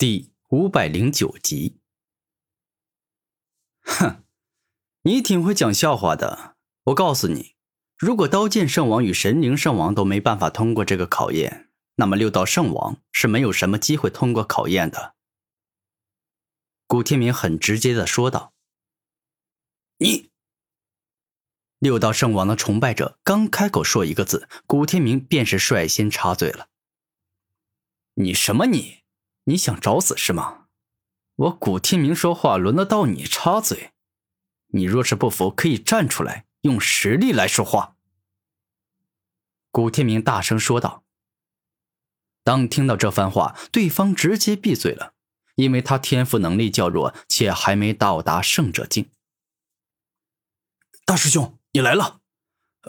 第五百零九集。哼，你挺会讲笑话的。我告诉你，如果刀剑圣王与神灵圣王都没办法通过这个考验，那么六道圣王是没有什么机会通过考验的。古天明很直接的说道：“你。”六道圣王的崇拜者刚开口说一个字，古天明便是率先插嘴了：“你什么你？”你想找死是吗？我古天明说话轮得到你插嘴？你若是不服，可以站出来，用实力来说话。”古天明大声说道。当听到这番话，对方直接闭嘴了，因为他天赋能力较弱，且还没到达圣者境。大师兄，你来了，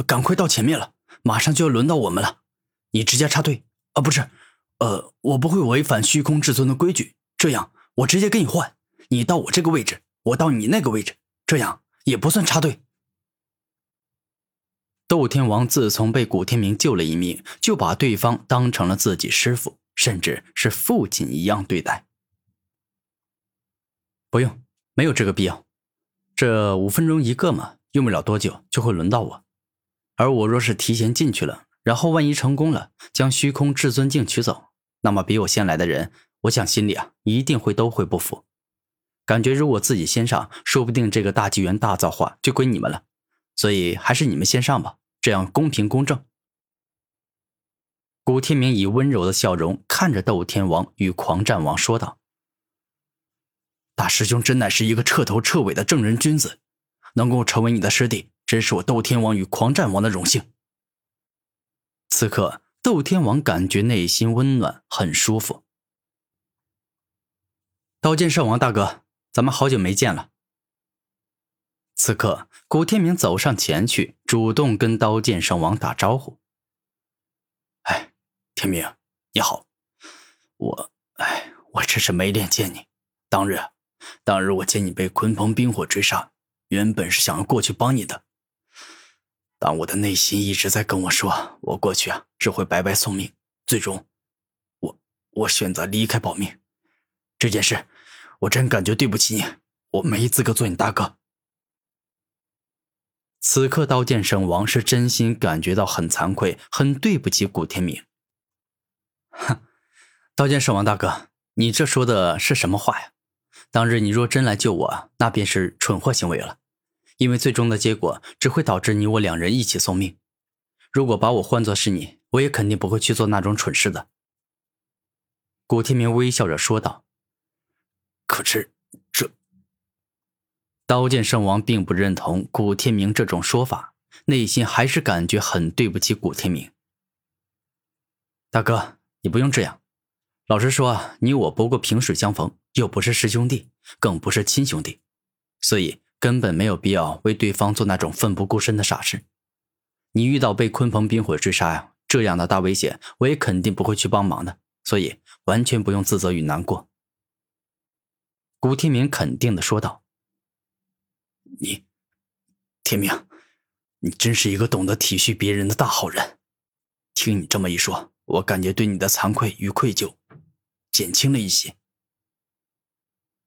赶快到前面了，马上就要轮到我们了，你直接插队啊？不是。呃，我不会违反虚空至尊的规矩。这样，我直接跟你换，你到我这个位置，我到你那个位置，这样也不算插队。斗天王自从被古天明救了一命，就把对方当成了自己师傅，甚至是父亲一样对待。不用，没有这个必要。这五分钟一个嘛，用不了多久就会轮到我。而我若是提前进去了，然后万一成功了，将虚空至尊境取走。那么比我先来的人，我想心里啊一定会都会不服，感觉如果自己先上，说不定这个大纪元大造化就归你们了。所以还是你们先上吧，这样公平公正。古天明以温柔的笑容看着斗天王与狂战王说道：“大师兄真乃是一个彻头彻尾的正人君子，能够成为你的师弟，真是我斗天王与狂战王的荣幸。”此刻。斗天王感觉内心温暖，很舒服。刀剑圣王大哥，咱们好久没见了。此刻，古天明走上前去，主动跟刀剑圣王打招呼：“哎，天明，你好。我，哎，我真是没脸见你。当日，当日我见你被鲲鹏冰火追杀，原本是想要过去帮你的。”但我的内心一直在跟我说，我过去啊只会白白送命。最终，我我选择离开保命。这件事，我真感觉对不起你，我没资格做你大哥。此刻，刀剑圣王是真心感觉到很惭愧，很对不起古天明。哼，刀剑圣王大哥，你这说的是什么话呀？当日你若真来救我，那便是蠢货行为了。因为最终的结果只会导致你我两人一起送命。如果把我换作是你，我也肯定不会去做那种蠢事的。”古天明微笑着说道。“可是，这……”刀剑圣王并不认同古天明这种说法，内心还是感觉很对不起古天明。大哥，你不用这样。老实说，你我不过萍水相逢，又不是师兄弟，更不是亲兄弟，所以。根本没有必要为对方做那种奋不顾身的傻事。你遇到被鲲鹏冰火追杀呀，这样的大危险，我也肯定不会去帮忙的，所以完全不用自责与难过。”古天明肯定的说道。“你，天明，你真是一个懂得体恤别人的大好人。听你这么一说，我感觉对你的惭愧与愧疚减轻了一些。”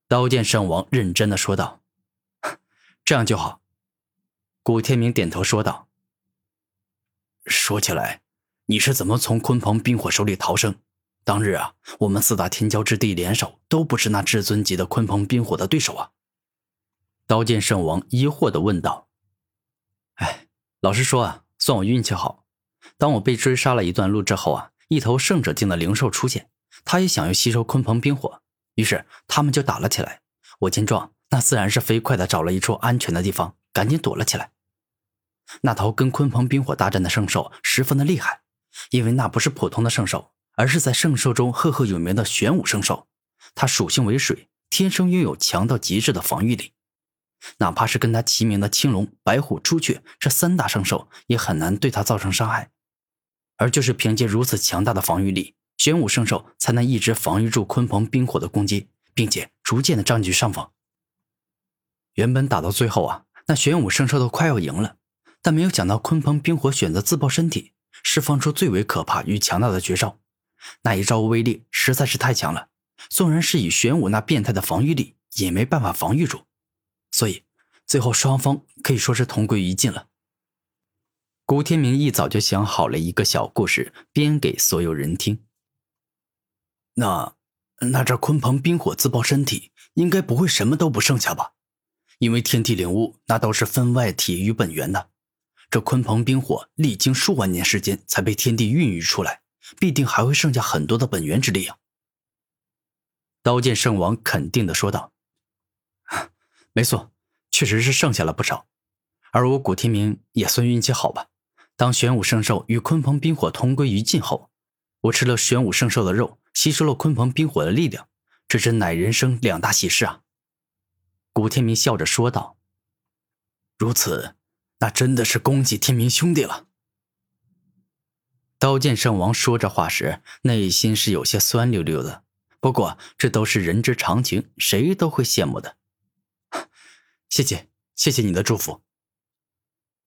刀剑圣王认真的说道。这样就好，古天明点头说道：“说起来，你是怎么从鲲鹏冰火手里逃生？当日啊，我们四大天骄之地联手，都不是那至尊级的鲲鹏冰火的对手啊！”刀剑圣王疑惑的问道：“哎，老实说啊，算我运气好。当我被追杀了一段路之后啊，一头圣者境的灵兽出现，他也想要吸收鲲鹏冰火，于是他们就打了起来。我见状。”那自然是飞快的找了一处安全的地方，赶紧躲了起来。那头跟鲲鹏冰火大战的圣兽十分的厉害，因为那不是普通的圣兽，而是在圣兽中赫赫有名的玄武圣兽。它属性为水，天生拥有强到极致的防御力，哪怕是跟它齐名的青龙、白虎、朱雀这三大圣兽，也很难对它造成伤害。而就是凭借如此强大的防御力，玄武圣兽才能一直防御住鲲鹏冰火的攻击，并且逐渐的占据上风。原本打到最后啊，那玄武圣兽都快要赢了，但没有想到鲲鹏冰火选择自爆身体，释放出最为可怕与强大的绝招。那一招威力实在是太强了，纵然是以玄武那变态的防御力，也没办法防御住，所以最后双方可以说是同归于尽了。古天明一早就想好了一个小故事，编给所有人听。那那这鲲鹏冰火自爆身体，应该不会什么都不剩下吧？因为天地灵物那都是分外体于本源的，这鲲鹏冰火历经数万年时间才被天地孕育出来，必定还会剩下很多的本源之力啊！刀剑圣王肯定的说道：“没错，确实是剩下了不少，而我古天明也算运气好吧。”当玄武圣兽与鲲鹏冰火同归于尽后，我吃了玄武圣兽的肉，吸收了鲲鹏冰火的力量，这真乃人生两大喜事啊！古天明笑着说道：“如此，那真的是恭喜天明兄弟了。”刀剑圣王说这话时，内心是有些酸溜溜的。不过这都是人之常情，谁都会羡慕的。谢谢，谢谢你的祝福。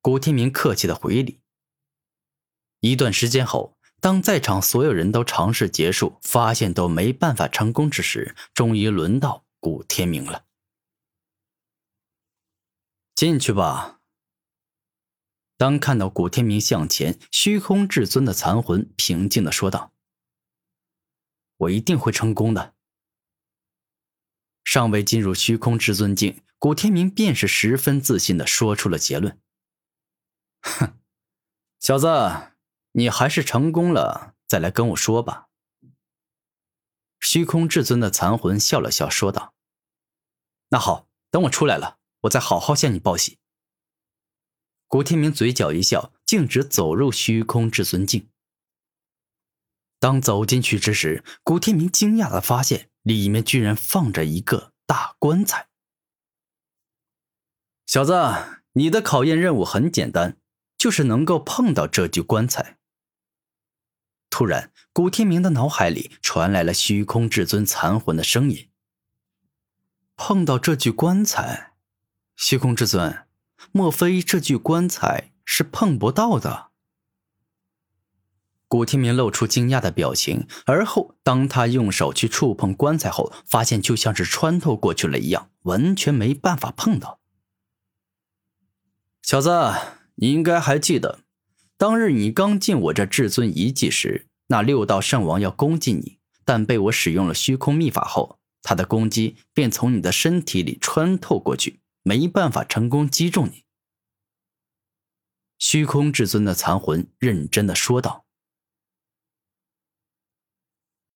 古天明客气的回礼。一段时间后，当在场所有人都尝试结束，发现都没办法成功之时，终于轮到古天明了。进去吧。当看到古天明向前，虚空至尊的残魂平静的说道：“我一定会成功的。”尚未进入虚空至尊境，古天明便是十分自信的说出了结论：“哼，小子。”你还是成功了，再来跟我说吧。虚空至尊的残魂笑了笑，说道：“那好，等我出来了，我再好好向你报喜。”古天明嘴角一笑，径直走入虚空至尊境。当走进去之时，古天明惊讶的发现，里面居然放着一个大棺材。小子，你的考验任务很简单，就是能够碰到这具棺材。突然，古天明的脑海里传来了虚空至尊残魂的声音：“碰到这具棺材，虚空至尊，莫非这具棺材是碰不到的？”古天明露出惊讶的表情，而后当他用手去触碰棺材后，发现就像是穿透过去了一样，完全没办法碰到。小子，你应该还记得。当日你刚进我这至尊遗迹时，那六道圣王要攻击你，但被我使用了虚空秘法后，他的攻击便从你的身体里穿透过去，没办法成功击中你。虚空至尊的残魂认真的说道。